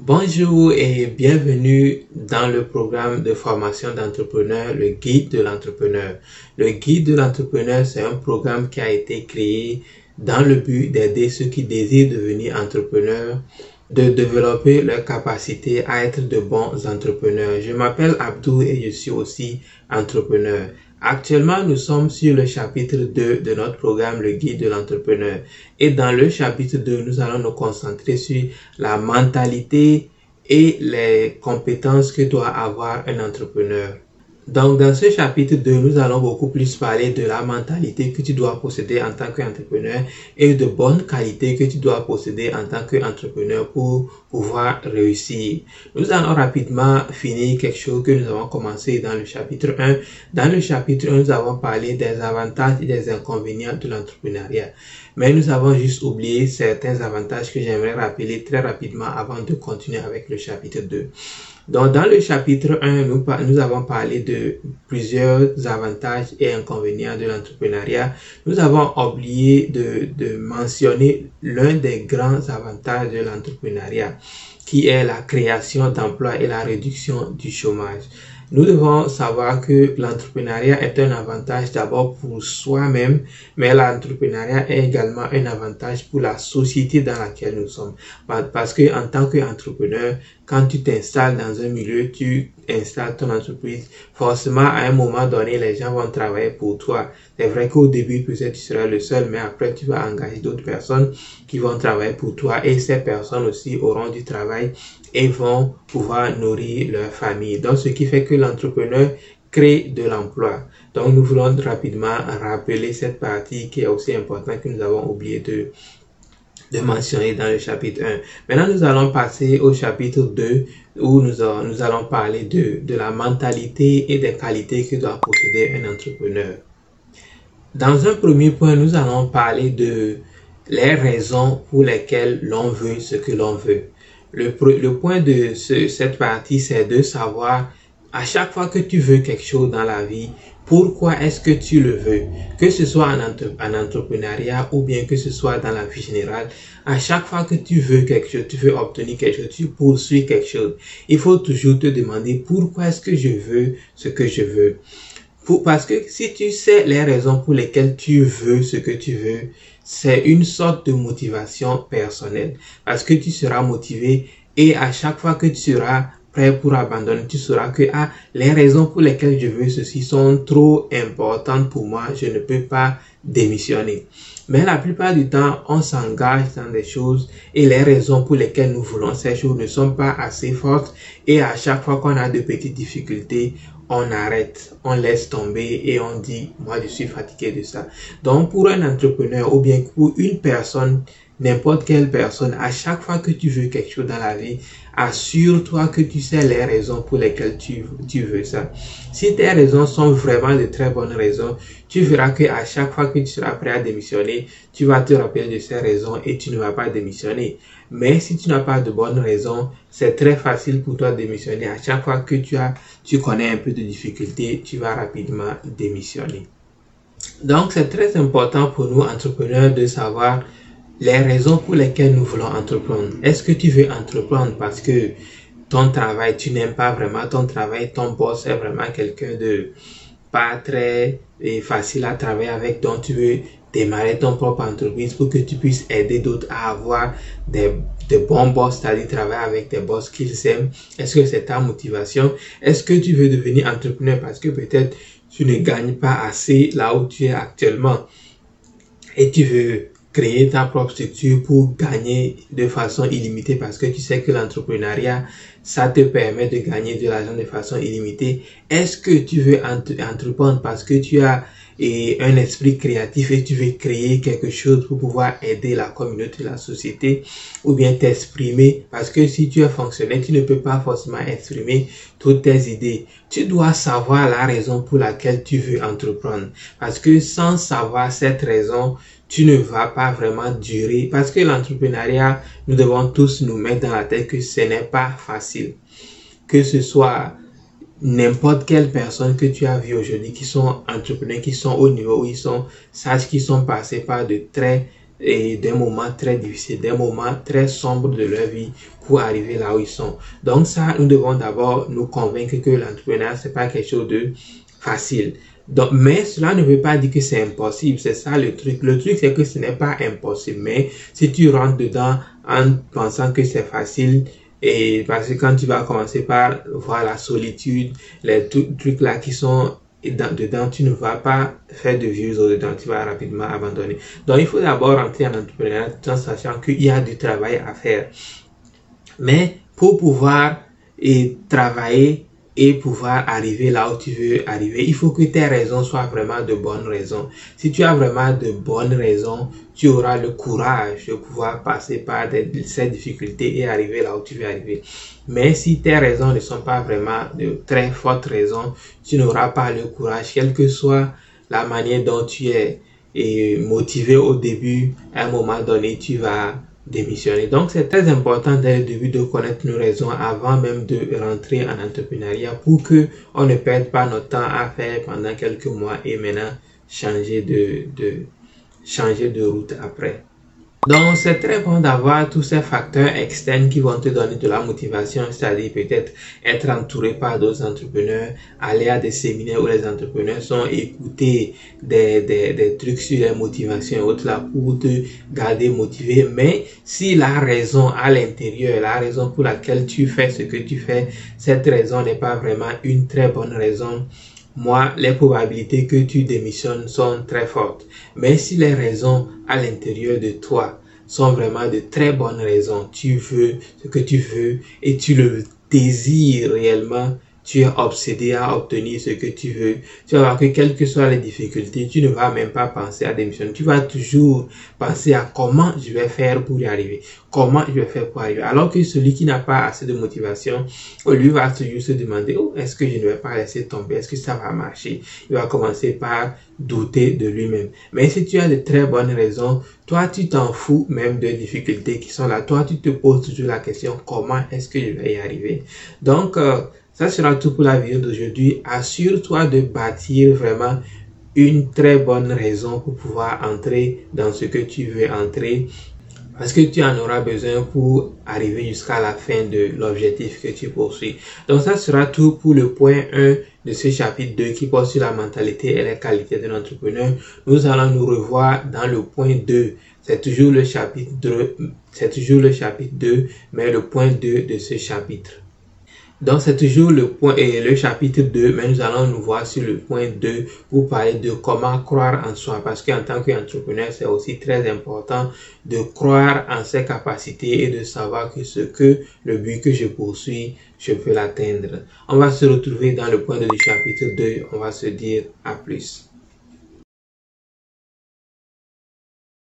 Bonjour et bienvenue dans le programme de formation d'entrepreneur, le guide de l'entrepreneur. Le guide de l'entrepreneur, c'est un programme qui a été créé dans le but d'aider ceux qui désirent devenir entrepreneurs de développer leur capacité à être de bons entrepreneurs. Je m'appelle Abdou et je suis aussi entrepreneur. Actuellement, nous sommes sur le chapitre 2 de notre programme Le Guide de l'entrepreneur. Et dans le chapitre 2, nous allons nous concentrer sur la mentalité et les compétences que doit avoir un entrepreneur. Donc, dans ce chapitre 2, nous allons beaucoup plus parler de la mentalité que tu dois posséder en tant qu'entrepreneur et de bonnes qualités que tu dois posséder en tant qu'entrepreneur pour pouvoir réussir. Nous allons rapidement finir quelque chose que nous avons commencé dans le chapitre 1. Dans le chapitre 1, nous avons parlé des avantages et des inconvénients de l'entrepreneuriat. Mais nous avons juste oublié certains avantages que j'aimerais rappeler très rapidement avant de continuer avec le chapitre 2. Donc, dans le chapitre 1, nous, avons parlé de plusieurs avantages et inconvénients de l'entrepreneuriat. Nous avons oublié de mentionner l'un des grands avantages de l'entrepreneuriat, qui est la création d'emplois et la réduction du chômage. Nous devons savoir que l'entrepreneuriat est un avantage d'abord pour soi-même, mais l'entrepreneuriat est également un avantage pour la société dans laquelle nous sommes. Parce que en tant qu'entrepreneur, quand tu t'installes dans un milieu, tu installes ton entreprise, forcément à un moment donné, les gens vont travailler pour toi. C'est vrai qu'au début, peut-être tu seras le seul, mais après tu vas engager d'autres personnes qui vont travailler pour toi et ces personnes aussi auront du travail et vont pouvoir nourrir leur famille. Donc, ce qui fait que l'entrepreneur crée de l'emploi. Donc, nous voulons rapidement rappeler cette partie qui est aussi importante que nous avons oublié de, de mentionner dans le chapitre 1. Maintenant, nous allons passer au chapitre 2 où nous, allons parler de, de la mentalité et des qualités que doit posséder un entrepreneur. Dans un premier point, nous allons parler de les raisons pour lesquelles l'on veut ce que l'on veut. Le, point de ce, cette partie, c'est de savoir à chaque fois que tu veux quelque chose dans la vie, pourquoi est-ce que tu le veux? Que ce soit en, en, entrepreneuriat ou bien que ce soit dans la vie générale, à chaque fois que tu veux quelque chose, tu veux obtenir quelque chose, tu poursuis quelque chose, il faut toujours te demander pourquoi est-ce que je veux ce que je veux. Parce que si tu sais les raisons pour lesquelles tu veux ce que tu veux, c'est une sorte de motivation personnelle. Parce que tu seras motivé et à chaque fois que tu seras pour abandonner, tu sauras que ah, les raisons pour lesquelles je veux ceci sont trop importantes pour moi, je ne peux pas démissionner. Mais la plupart du temps, on s'engage dans des choses et les raisons pour lesquelles nous voulons ces choses ne sont pas assez fortes et à chaque fois qu'on a de petites difficultés, on arrête, on laisse tomber et on dit, moi je suis fatigué de ça. Donc pour un entrepreneur ou bien pour une personne, n'importe quelle personne, à chaque fois que tu veux quelque chose dans la vie, assure-toi que tu sais les raisons pour lesquelles tu, veux ça. Si tes raisons sont vraiment de très bonnes raisons, tu verras que à chaque fois que tu seras prêt à démissionner, tu vas te rappeler de ces raisons et tu ne vas pas démissionner. Mais si tu n'as pas de bonnes raisons, c'est très facile pour toi de démissionner. À chaque fois que tu as, tu connais un peu de difficulté, tu vas rapidement démissionner. Donc, c'est très important pour nous, entrepreneurs, de savoir les raisons pour lesquelles nous voulons entreprendre. Est-ce que tu veux entreprendre parce que ton travail, tu n'aimes pas vraiment ton travail, ton boss est vraiment quelqu'un de pas très facile à travailler avec, donc tu veux démarrer ton propre entreprise pour que tu puisses aider d'autres à avoir des, bons boss, c'est-à-dire travailler avec des boss qu'ils aiment. Est-ce que c'est ta motivation? Est-ce que tu veux devenir entrepreneur parce que peut-être tu ne gagnes pas assez là où tu es actuellement? Et tu veux créer ta propre structure pour gagner de façon illimitée parce que tu sais que l'entrepreneuriat, ça te permet de gagner de l'argent de façon illimitée. Est-ce que tu veux entreprendre parce que tu as et un esprit créatif et tu veux créer quelque chose pour pouvoir aider la communauté, la société ou bien t'exprimer? Parce que si tu es fonctionnaire, tu ne peux pas forcément exprimer toutes tes idées. Tu dois savoir la raison pour laquelle tu veux entreprendre parce que sans savoir cette raison, tu ne vas pas vraiment durer parce que l'entrepreneuriat, nous devons tous nous mettre dans la tête que ce n'est pas facile. Que ce soit n'importe quelle personne que tu as vu aujourd'hui qui sont entrepreneurs, qui sont au niveau où ils sont, sache qu'ils sont passés par de très des moments très difficiles, des moments très sombres de leur vie pour arriver là où ils sont. Donc ça, nous devons d'abord nous convaincre que l'entrepreneuriat, c'est pas quelque chose de facile. Donc, mais cela ne veut pas dire que c'est impossible. C'est ça le truc. Le truc, c'est que ce n'est pas impossible. Mais si tu rentres dedans en pensant que c'est facile, et parce que quand tu vas commencer par voir la solitude, les trucs là qui sont dedans, tu ne vas pas faire de vues dedans, tu vas rapidement abandonner. Donc, il faut d'abord rentrer en entrepreneuriat en sachant qu'il y a du travail à faire. Mais pour pouvoir travailler et pouvoir arriver là où tu veux arriver, il faut que tes raisons soient vraiment de bonnes raisons. Si tu as vraiment de bonnes raisons, tu auras le courage de pouvoir passer par ces difficultés et arriver là où tu veux arriver. Mais si tes raisons ne sont pas vraiment de très fortes raisons, tu n'auras pas le courage, quelle que soit la manière dont tu es motivé au début, à un moment donné, tu vas démissionner. Donc, c'est très important dès le début de connaître nos raisons avant même de rentrer en entrepreneuriat pour que on ne perde pas notre temps à faire pendant quelques mois et maintenant changer de, de changer de route après. Donc, c'est très bon d'avoir tous ces facteurs externes qui vont te donner de la motivation, c'est-à-dire peut-être être entouré par d'autres entrepreneurs, aller à des séminaires où les entrepreneurs sont, écouter des, des, des trucs sur les motivations et autres là pour te garder motivé. Mais si la raison à l'intérieur, la raison pour laquelle tu fais ce que tu fais, cette raison n'est pas vraiment une très bonne raison, moi, les probabilités que tu démissionnes sont très fortes. Mais si les raisons à l'intérieur de toi sont vraiment de très bonnes raisons, tu veux ce que tu veux et tu le désires réellement, tu es obsédé à obtenir ce que tu veux, tu vas voir que quelles que soient les difficultés, tu ne vas même pas penser à démissionner. Tu vas toujours penser à comment je vais faire pour y arriver, comment je vais faire pour arriver. Alors que celui qui n'a pas assez de motivation, lui va toujours se demander, oh, est-ce que je ne vais pas laisser tomber, est-ce que ça va marcher? Il va commencer par douter de lui-même. Mais si tu as de très bonnes raisons, toi, tu t'en fous même des difficultés qui sont là. Toi, tu te poses toujours la question, comment est-ce que je vais y arriver? Donc, euh, ça sera tout pour la vidéo d'aujourd'hui. Assure-toi de bâtir vraiment une très bonne raison pour pouvoir entrer dans ce que tu veux entrer parce que tu en auras besoin pour arriver jusqu'à la fin de l'objectif que tu poursuis. Donc ça sera tout pour le point 1 de ce chapitre 2 qui porte sur la mentalité et les qualités de l'entrepreneur. Nous allons nous revoir dans le point 2. C'est toujours le chapitre 2, c'est toujours le chapitre 2, mais le point 2 de ce chapitre. Donc c'est toujours le point et le chapitre 2, mais nous allons nous voir sur le point 2 pour parler de comment croire en soi. Parce qu'en tant qu'entrepreneur, c'est aussi très important de croire en ses capacités et de savoir que ce que le but que je poursuis, je peux l'atteindre. On va se retrouver dans le point 2 du chapitre 2. On va se dire à plus.